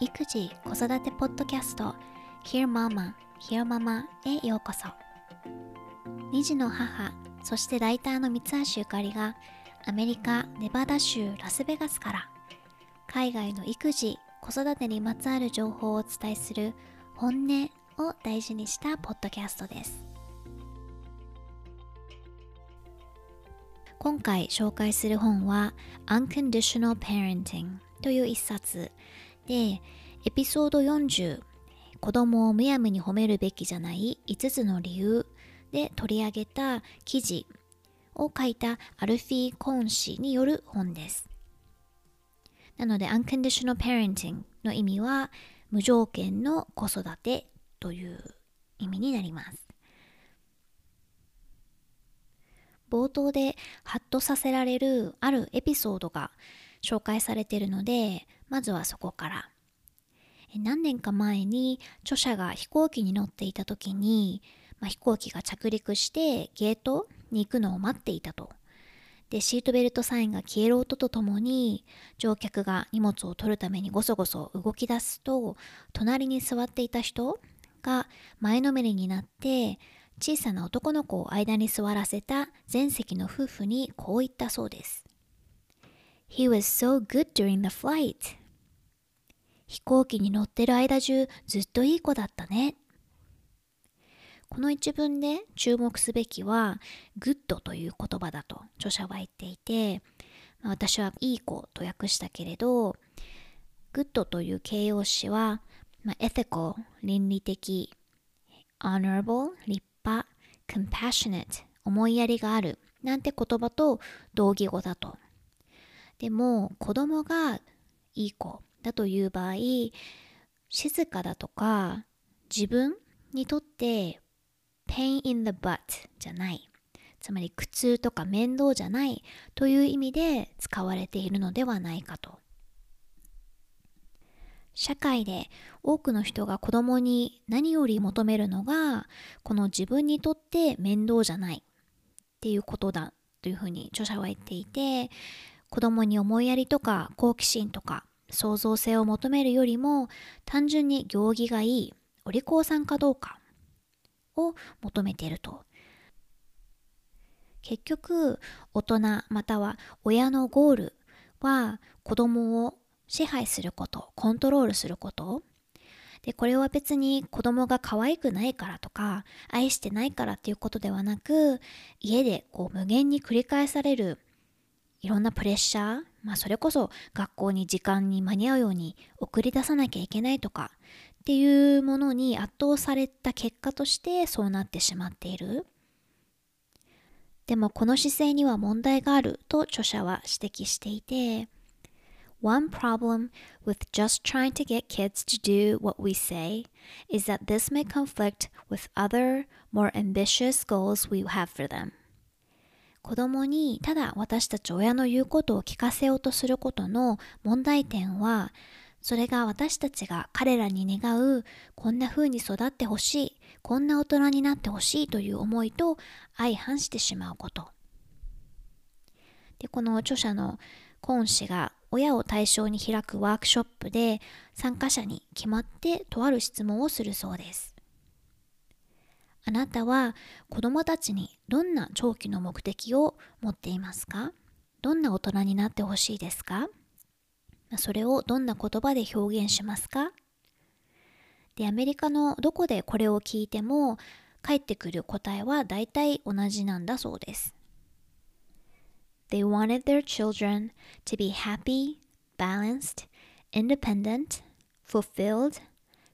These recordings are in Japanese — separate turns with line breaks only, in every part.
育児・子育てポッドキャスト Hear Mama, Hear Mama へようこそ。2児の母そしてライターの三橋ゆかりがアメリカ・ネバダ州ラスベガスから海外の育児・子育てにまつわる情報をお伝えする本音を大事にしたポッドキャストです。今回紹介する本は Unconditional Parenting という一冊でエピソード40子供をむやみに褒めるべきじゃない5つの理由で取り上げた記事を書いたアルフィー・コーン氏による本です。なので Unconditional Parenting の意味は無条件の子育てという意味になります。冒頭でハッとさせられるあるエピソードが紹介されているのでまずはそこから。何年か前に著者が飛行機に乗っていた時に、まあ、飛行機が着陸してゲートに行くのを待っていたと。でシートベルトサインが消える音とともに乗客が荷物を取るためにごそごそ動き出すと隣に座っていた人が前のめりになって小さな男の子を間に座らせた前席の夫婦にこう言ったそうです。He was so good during the flight. 飛行機に乗ってる間中ずっといい子だったね。この一文で注目すべきは good という言葉だと著者は言っていて、私はいい子と訳したけれど good という形容詞は、まあ、ethical 倫理的 honorable 立 compassionate 思いやりがあるなんて言葉と同義語だと。でも子供がいい子だという場合静かだとか自分にとって pain in the butt じゃないつまり苦痛とか面倒じゃないという意味で使われているのではないかと社会で多くの人が子供に何より求めるのがこの自分にとって面倒じゃない。っていうことだというふうに著者は言っていて子供に思いやりとか好奇心とか創造性を求めるよりも単純に行儀がいいお利口さんかどうかを求めていると。結局大人または親のゴールは子供を支配すること、コントロールすること。で、これは別に子供が可愛くないからとか、愛してないからっていうことではなく、家でこう無限に繰り返されるいろんなプレッシャー、まあそれこそ学校に時間に間に合うように送り出さなきゃいけないとかっていうものに圧倒された結果としてそうなってしまっている。でもこの姿勢には問題があると著者は指摘していて、One problem with just trying to get kids to do what we say is that this may conflict with other, more ambitious goals we have for them. 子供にただ私たち親の言うことを聞かせようとすることの問題点は、それが私たちが彼らに願うこんな風に育ってほしい、こんな大人になってほしいという思いと相反してしまうこと。で、この著者のコーン氏が親を対象に開くワークショップで参加者に決まってとある質問をするそうです。あなたは子供たちにどんな長期の目的を持っていますか？どんな大人になってほしいですか？それをどんな言葉で表現しますか？で、アメリカのどこでこれを聞いても返ってくる答えは大体同じなんだそうです。They wanted their children to be happy, balanced, independent, fulfilled,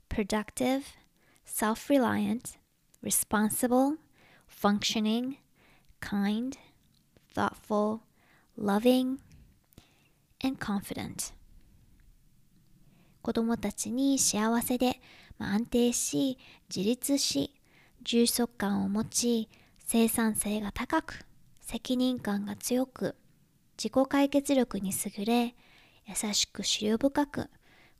productive, self reliant, responsible, functioning, kind, thoughtful, loving, and confident. 子供たちに幸せで、まあ、安定し、自立し、充足感を持ち、生産性が高く、 責任感が強く、自己解決力に優れ、優しく思慮深く、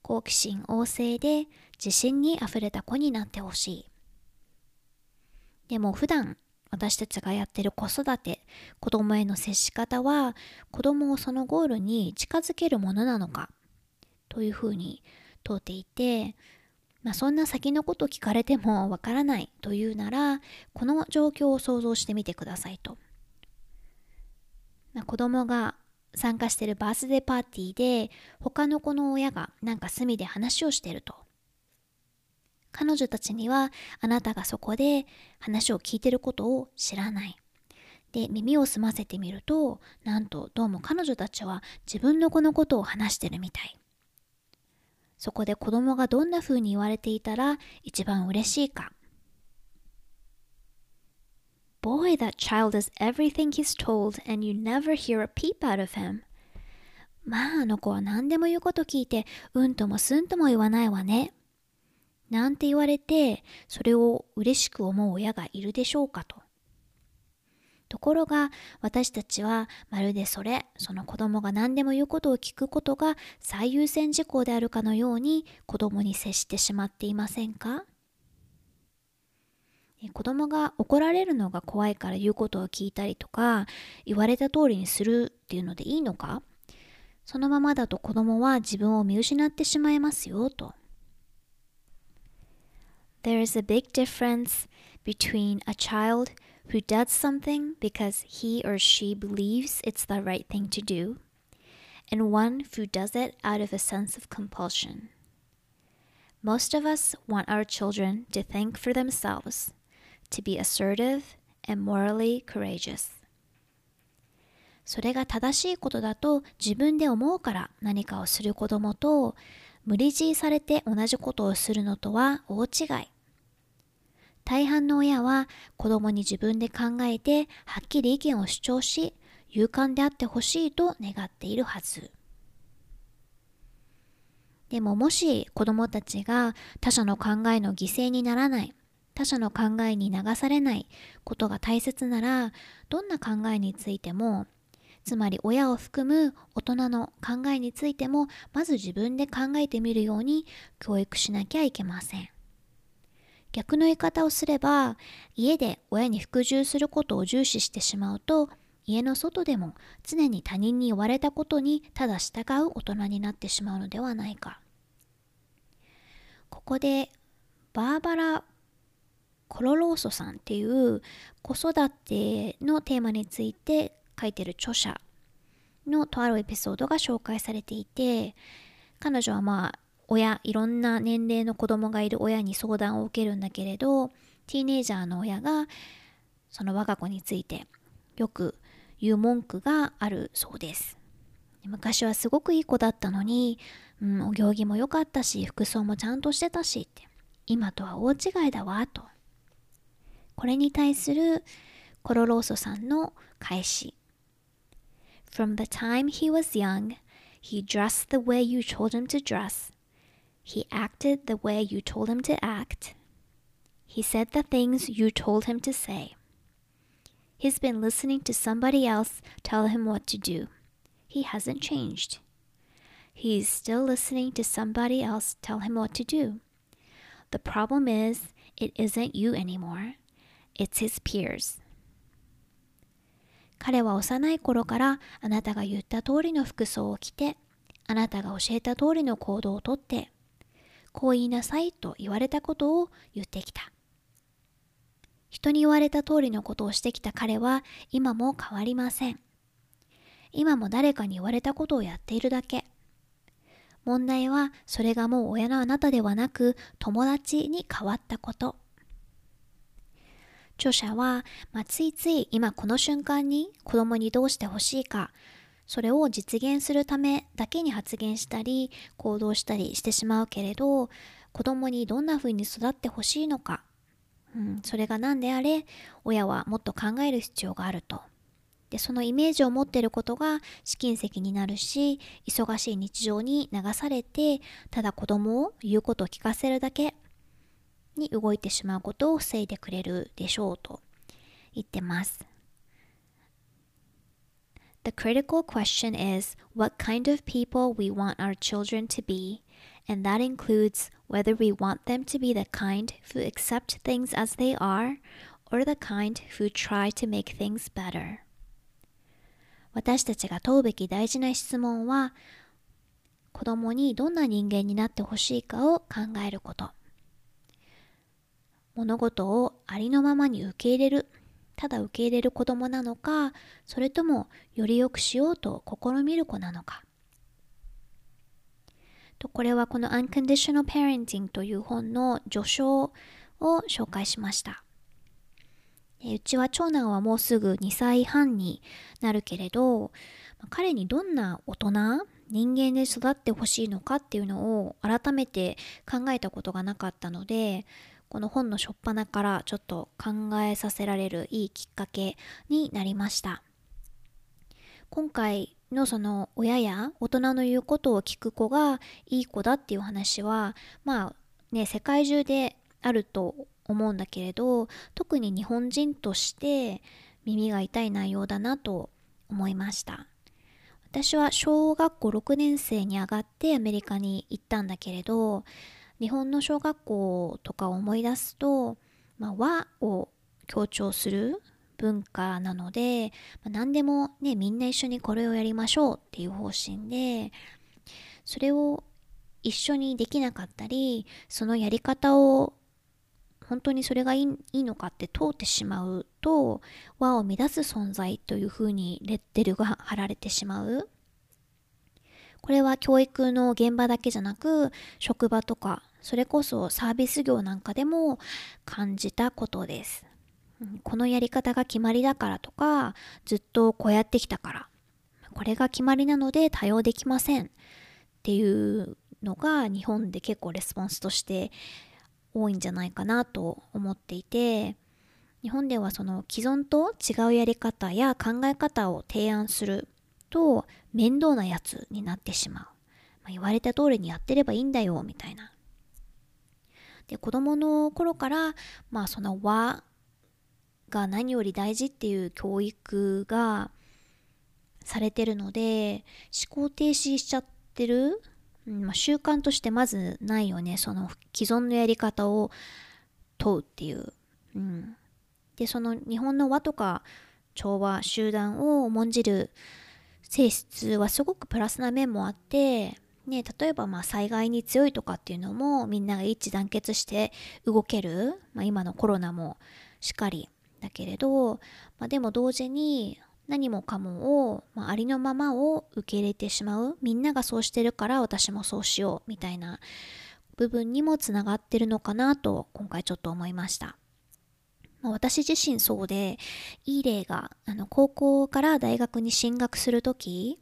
好奇心旺盛で自信にあふれた子になってほしい。でも普段私たちがやってる子育て、子供への接し方は子供をそのゴールに近づけるものなのかというふうに問うていて、まあ、そんな先のこと聞かれてもわからないというならこの状況を想像してみてくださいと。ま、子供が参加してるバースデーパーティーで他の子の親がなんか隅で話をしてると。彼女たちにはあなたがそこで話を聞いてることを知らない。で耳を澄ませてみるとなんとどうも彼女たちは自分の子のことを話してるみたい。そこで子供がどんな風に言われていたら一番嬉しいか。Boy, that child is everything he's told and you never hear a peep out of him. まああの子は何でも言うこと聞いてうんともすんとも言わないわね。なんて言われて、それを嬉しく思う親がいるでしょうかと。ところが私たちはまるでそれその子供が何でも言うことを聞くことが最優先事項であるかのように子供に接してしまっていませんか？子供が怒られるのが怖いから言うことを聞いたりとか言われた通りにするっていうのでいいのかそのままだと子供は自分を見失ってしまいますよと。There is a big difference between a child who does something because he or she believes it's the right thing to do and one who does it out of a sense of compulsion. Most of us want our children to think for themselves, to be assertive and morally courageous. それが正しいことだと自分で思うから何かをする子供と無理強いされて同じことをするのとは大違い。大半の親は子供に自分で考えてはっきり意見を主張し勇敢であってほしいと願っているはずでももし子供たちが他者の考えの犠牲にならない他者の考えに流されないことが大切ならどんな考えについてもつまり親を含む大人の考えについてもまず自分で考えてみるように教育しなきゃいけません。逆の言い方をすれば家で親に服従することを重視してしまうと家の外でも常に他人に言われたことにただ従う大人になってしまうのではないかここでバーバラ・コロローソさんっていう子育てのテーマについて書いてる著者のとあるエピソードが紹介されていて彼女はまあ親いろんな年齢の子供がいる親に相談を受けるんだけれどティーネイジャーの親がその我が子についてよく言う文句があるそうです。昔はすごくいい子だったのに、うん、お行儀も良かったし服装もちゃんとしてたしって今とは大違いだわと。これに対するコロローソさんの返し From the time he was young, he dressed the way you told him to dress He acted the way you told him to act. He said the things you told him to say. He's been listening to somebody else tell him what to do. He hasn't changed. He's still listening to somebody else tell him what to do. The problem is, it isn't you anymore. It's his peers. 彼は幼い頃からあなたが言った通りの服装を着て、あなたが教えた通りの行動をとって、こう言いなさいと言われたことを言ってきた。人に言われた通りのことをしてきた彼は今も変わりません。今も誰かに言われたことをやっているだけ。問題はそれがもう親のあなたではなく友達に変わったこと。著者は、まあ、ついつい今この瞬間に子供にどうしてほしいかそれを実現するためだけに発言したり行動したりしてしまうけれど子供にどんな風に育ってほしいのか、うん、それが何であれ親はもっと考える必要があると。でそのイメージを持ってることが試金石になるし忙しい日常に流されてただ子供を言うことを聞かせるだけに動いてしまうことを防いでくれるでしょうと言ってます。The critical question is what kind of people we want our children to be, and that includes whether we want them to be the kind who accept things as they are or the kind who try to make things better. 私たちが問うべき大事な質問は、子供にどんな人間になってほしいかを考えること。物事をありのままに受け入れる。ただ受け入れる子供なのか、それともより良くしようと試みる子なのか。とこれはこの Unconditional Parenting という本の序章を紹介しました。うちは長男はもうすぐ2歳半になるけれど、彼にどんな大人、人間で育ってほしいのかっていうのを改めて考えたことがなかったので、この本の初っ端からちょっと考えさせられるいいきっかけになりました。今回のその親や大人の言うことを聞く子がいい子だっていう話はまあね世界中であると思うんだけれど特に日本人として耳が痛い内容だなと思いました私は小学校6年生に上がってアメリカに行ったんだけれど日本の小学校とかを思い出すと、まあ、和を強調する文化なので、まあ、何でもねみんな一緒にこれをやりましょうっていう方針でそれを一緒にできなかったりそのやり方を本当にそれがいいのかって通ってしまうと和を乱す存在というふうにレッテルが貼られてしまう。これは教育の現場だけじゃなく職場とかそれこそサービス業なんかでも感じたことです。このやり方が決まりだからとかずっとこうやってきたからこれが決まりなので対応できません。っていうのが日本で結構レスポンスとして多いんじゃないかなと思っていて日本ではその既存と違うやり方や考え方を提案すると面倒なやつになってしまう、まあ、言われた通りにやってればいいんだよみたいな。で子供の頃からまあその和が何より大事っていう教育がされてるので思考停止しちゃってる、まあ、習慣としてまずないよね。その既存のやり方を問うっていう、うん、でその日本の和とか調和集団を重んじる性質はすごくプラスな面もあってね、例えばまあ災害に強いとかっていうのもみんなが一致団結して動ける、まあ、今のコロナもしっかりだけれど、まあ、でも同時に何もかもを、まあ、ありのままを受け入れてしまうみんながそうしてるから私もそうしようみたいな部分にもつながってるのかなと今回ちょっと思いました。まあ、私自身そうでいい例があの高校から大学に進学する時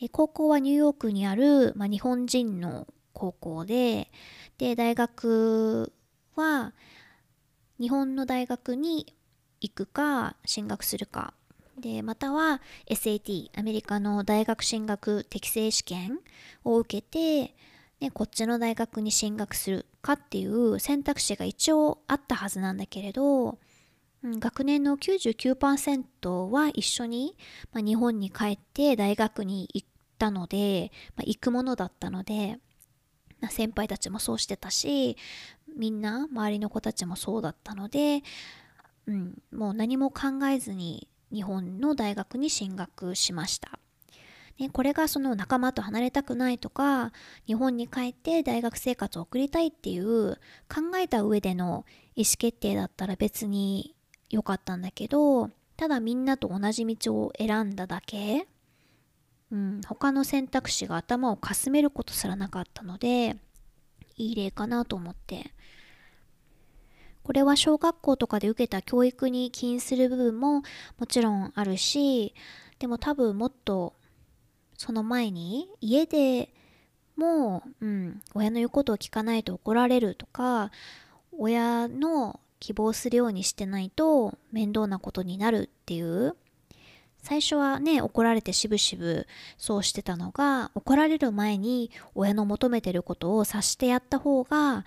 で高校はニューヨークにある、まあ、日本人の高校でで大学は日本の大学に行くか進学するか。でまたは SAT アメリカの大学進学適正試験を受けてでこっちの大学に進学するかっていう選択肢が一応あったはずなんだけれど、学年の99%は一緒に、まあ、日本に帰って大学に行ったので、まあ、行くものだったので、まあ、先輩たちもそうしてたしみんな周りの子たちもそうだったのでうん、もう何も考えずに日本の大学に進学しました。ね、これがその仲間と離れたくないとか日本に帰って大学生活を送りたいっていう考えた上での意思決定だったら別に良かったんだけどただみんなと同じ道を選んだだけ、うん、他の選択肢が頭をかすめることすらなかったのでいい例かなと思って。これは小学校とかで受けた教育に起因する部分ももちろんあるしでも多分もっとその前に家でもう、うん、親の言うことを聞かないと怒られるとか親の希望するようにしてないと面倒なことになるっていう。最初はね怒られてしぶしぶそうしてたのが怒られる前に親の求めてることを察してやった方が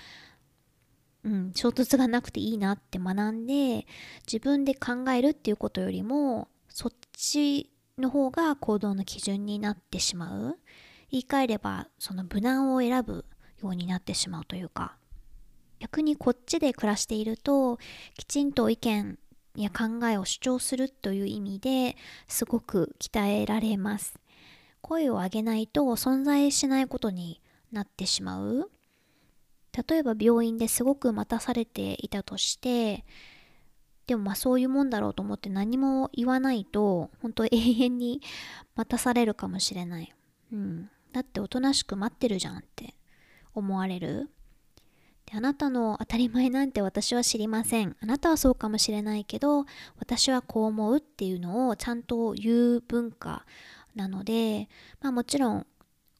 うん、衝突がなくていいなって学んで自分で考えるっていうことよりもそっちの方が行動の基準になってしまう。言い換えればその無難を選ぶようになってしまうというか。逆にこっちで暮らしているときちんと意見や考えを主張するという意味ですごく鍛えられます。声を上げないと存在しないことになってしまう。例えば病院ですごく待たされていたとしてでもまあそういうもんだろうと思って何も言わないと本当永遠に待たされるかもしれない。うん。だっておとなしく待ってるじゃんって思われる。であなたの当たり前なんて私は知りません。あなたはそうかもしれないけど私はこう思うっていうのをちゃんと言う文化なので、まあもちろん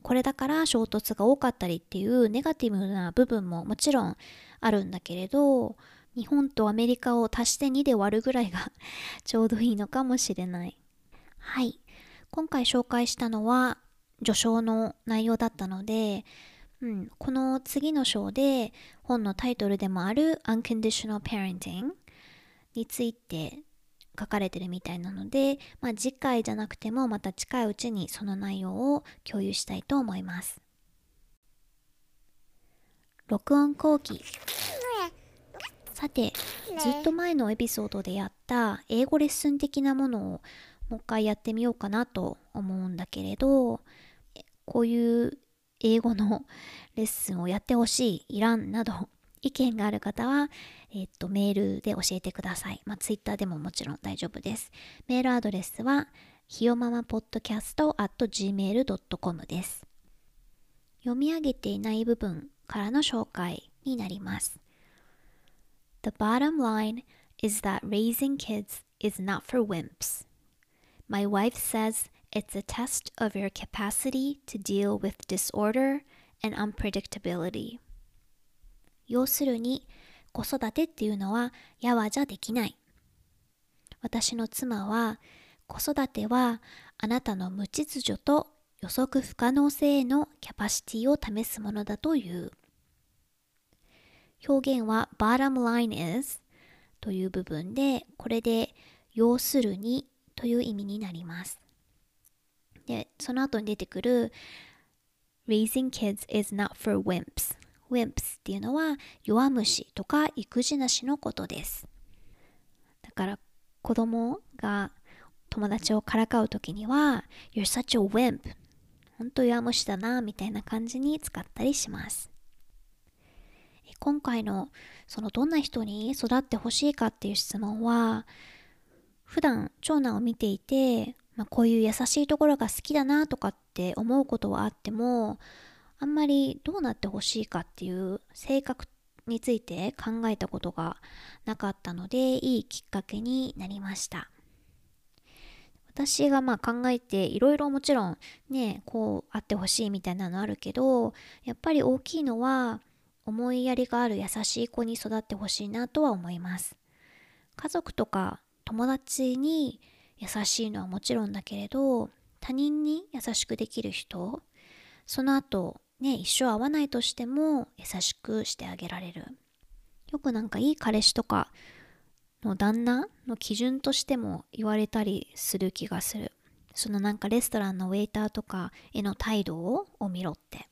これだから衝突が多かったりっていうネガティブな部分ももちろんあるんだけれど日本とアメリカを足して2で割るぐらいが ちょうどいいのかもしれない。はい。今回紹介したのは序章の内容だったので、うん、この次の章で本のタイトルでもある Unconditional Parenting について書かれてるみたいなので、まあ、次回じゃなくてもまた近いうちにその内容を共有したいと思います。録音後期さてずっと前のエピソードでやった英語レッスン的なものをもう一回やってみようかなと思うんだけれどこういう英語のレッスンをやってほしい、いらんなど意見がある方は、えっと、メールで教えてください。まあ、ツイッターでももちろん大丈夫です。メールアドレスは、ひよままポッドキャスト at gmail.com です。読み上げていない部分からの紹介になります。The bottom line is that raising kids is not for wimps. My wife says it's a test of your capacity to deal with disorder and unpredictability. 要するに、子育てっていうのはやわじゃできない。私の妻は、子育てはあなたの無秩序と予測不可能性へのキャパシティを試すものだという。表現は bottom line is という部分で、これで要するにという意味になります。で、その後に出てくる Raising kids is not for wimps. wimps っていうのは弱虫とか育児なしのことです。だから子供が友達をからかうときには You're such a wimp 本当弱虫だなみたいな感じに使ったりします。今回のそのどんな人に育ってほしいかっていう質問は普段長男を見ていて、まあ、こういう優しいところが好きだなとかって思うことはあってもあんまりどうなってほしいかっていう性格について考えたことがなかったのでいいきっかけになりました。私がまあ考えていろいろもちろんねこうあってほしいみたいなのあるけどやっぱり大きいのは思いやりがある優しい子に育ってほしいなとは思います。家族とか友達に優しいのはもちろんだけれど他人に優しくできる人その後ね一生会わないとしても優しくしてあげられるよくなんかいい彼氏とかの旦那の基準としても言われたりする気がするそのなんかレストランのウェイターとかへの態度を見ろって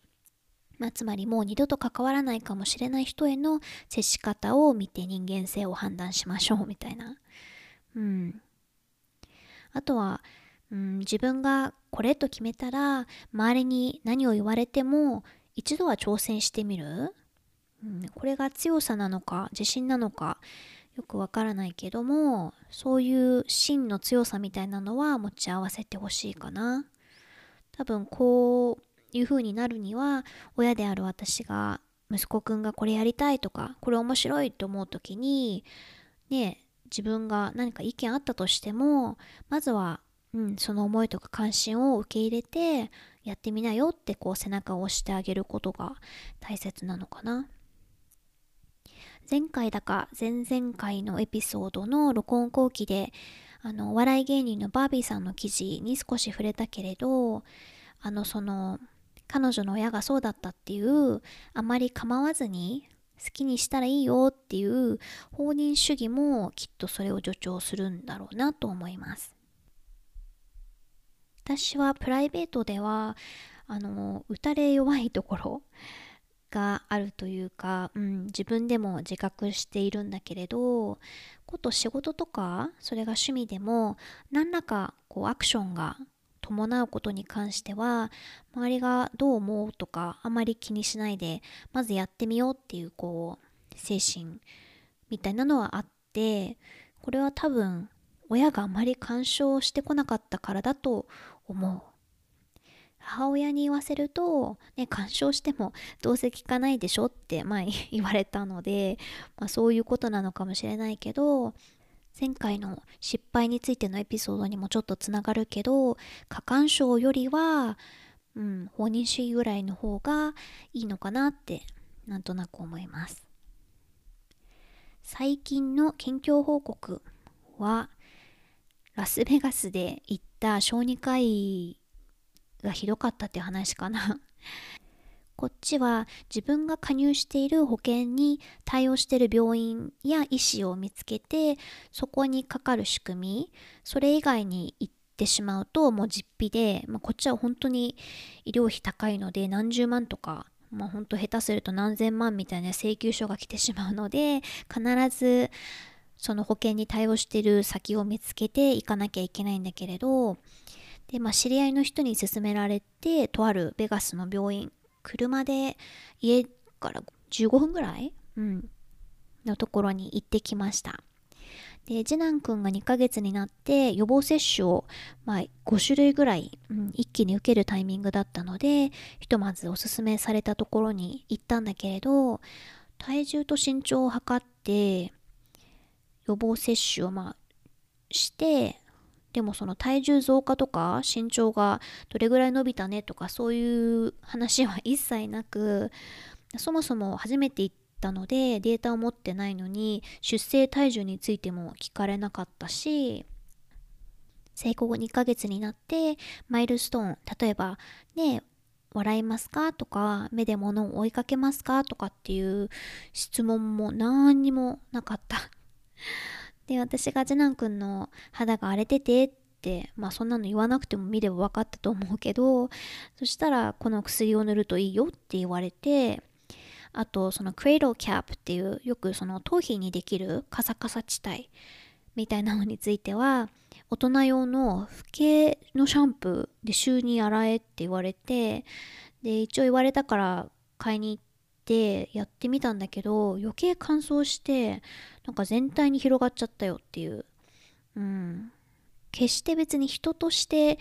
まあ、つまりもう二度と関わらないかもしれない人への接し方を見て人間性を判断しましょうみたいな。うん。あとは、うん、自分がこれと決めたら周りに何を言われても一度は挑戦してみる？うん、これが強さなのか自信なのかよくわからないけどもそういう真の強さみたいなのは持ち合わせてほしいかな。多分こういう風になるには親である私が息子くんがこれやりたいとかこれ面白いと思う時にね自分が何か意見あったとしてもまずは、うん、その思いとか関心を受け入れてやってみなよってこう背中を押してあげることが大切なのかな。前回だか前々回のエピソードの録音後期であのお笑い芸人のバービーさんの記事に少し触れたけれどあのその彼女の親がそうだったっていうあまり構わずに好きにしたらいいよっていう放任主義もきっとそれを助長するんだろうなと思います。私はプライベートではあの打たれ弱いところがあるというか、うん、自分でも自覚しているんだけれどこと仕事とかそれが趣味でも何らかこうアクションが伴うことに関しては周りがどう思うとかあまり気にしないでまずやってみようっていうこう精神みたいなのはあってこれは多分親があまり干渉してこなかったからだと思う。母親に言わせると、ね、干渉してもどうせ聞かないでしょって前 言われたので、まあ、そういうことなのかもしれないけど前回の失敗についてのエピソードにもちょっとつながるけど過干渉よりは、うん、放任主義ぐらいの方がいいのかなってなんとなく思います。最近の近況報告はラスベガスで行った小児科医がひどかったって話かな。こっちは自分が加入している保険に対応している病院や医師を見つけてそこにかかる仕組みそれ以外に行ってしまうともう実費で、まあ、こっちは本当に医療費高いので何十万とかまあ本当下手すると何千万みたいな請求書が来てしまうので必ずその保険に対応している先を見つけて行かなきゃいけないんだけれどで、まあ、知り合いの人に勧められてとあるベガスの病院車で家から15分ぐらい、うん、のところに行ってきました。で、次男くんが2ヶ月になって予防接種を、まあ、5種類ぐらい、うん、一気に受けるタイミングだったので、ひとまずおすすめされたところに行ったんだけれど、体重と身長を測って、予防接種をまあして、でもその体重増加とか身長がどれぐらい伸びたねとかそういう話は一切なくそもそも初めて行ったのでデータを持ってないのに出生体重についても聞かれなかったし生後2ヶ月になってマイルストーン例えばね笑いますかとか目で物を追いかけますかとかっていう質問も何にもなかった。で、私が次男くんの肌が荒れててって、まあそんなの言わなくても見れば分かったと思うけど、そしたらこの薬を塗るといいよって言われて、あとそのクレイドキャップっていうよくその頭皮にできるカサカサ地帯みたいなのについては大人用のフケのシャンプーで週に洗えって言われてで一応言われたから買いに行ってやってみたんだけど余計乾燥してなんか全体に広がっちゃったよっていう。うん。決して別に人として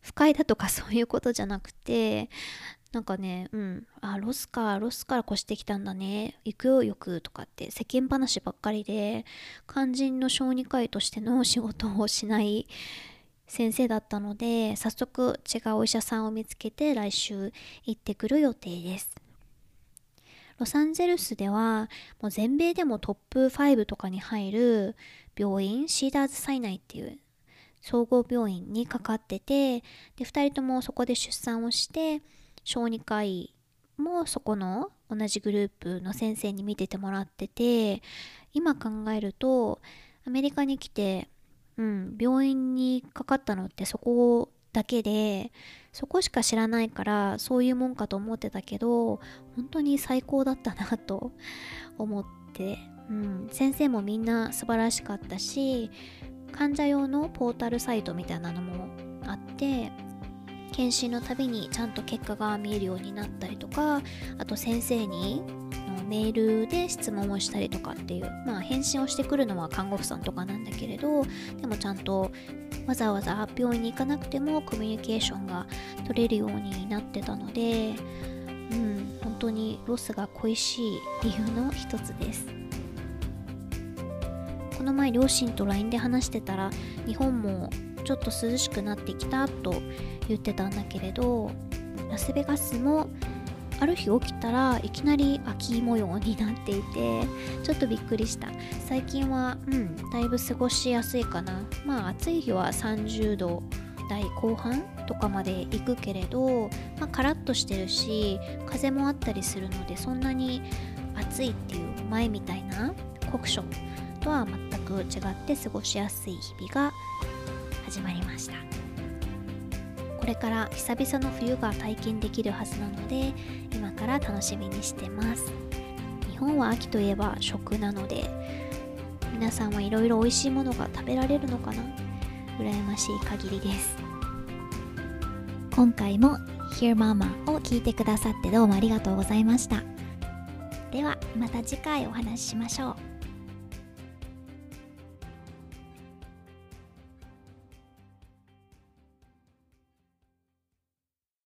不快だとかそういうことじゃなくて、なんかね、うん、あ、ロスか、ロスから越してきたんだね、行くよ、よくとかって世間話ばっかりで、肝心の小児科医としての仕事をしない先生だったので、早速違うお医者さんを見つけて来週行ってくる予定です。ロサンゼルスではもう全米でもトップ5とかに入る病院シーダーズ・サイナイっていう総合病院にかかっててで2人ともそこで出産をして小児科医もそこの同じグループの先生に見ててもらってて今考えるとアメリカに来て、うん、病院にかかったのってそこだけでそこしか知らないからそういうもんかと思ってたけど本当に最高だったなと 思って、うん、先生もみんな素晴らしかったし患者用のポータルサイトみたいなのもあって検診のたびにちゃんと結果が見えるようになったりとかあと先生にメールで質問をしたりとかっていうまあ返信をしてくるのは看護婦さんとかなんだけれどでもちゃんとわざわざ病院に行かなくてもコミュニケーションが取れるようになってたので、うん、本当にロスが恋しい理由の一つです。この前両親と LINE で話してたら日本もちょっと涼しくなってきたと言ってたんだけれどラスベガスもある日起きたらいきなり秋模様になっていてちょっとびっくりした。最近はうんだいぶ過ごしやすいかな。まあ暑い日は30度台後半とかまで行くけれど、まあ、カラッとしてるし風もあったりするのでそんなに暑いっていう前みたいな酷暑とは全く違って過ごしやすい日々が始まりました。これから久々の冬が体験できるはずなので今から楽しみにしてます。日本は秋といえば食なので皆さんはいろいろ美味しいものが食べられるのかな？羨ましい限りです。今回も Hear Mama を聞いてくださってどうもありがとうございました。ではまた次回お話ししましょう。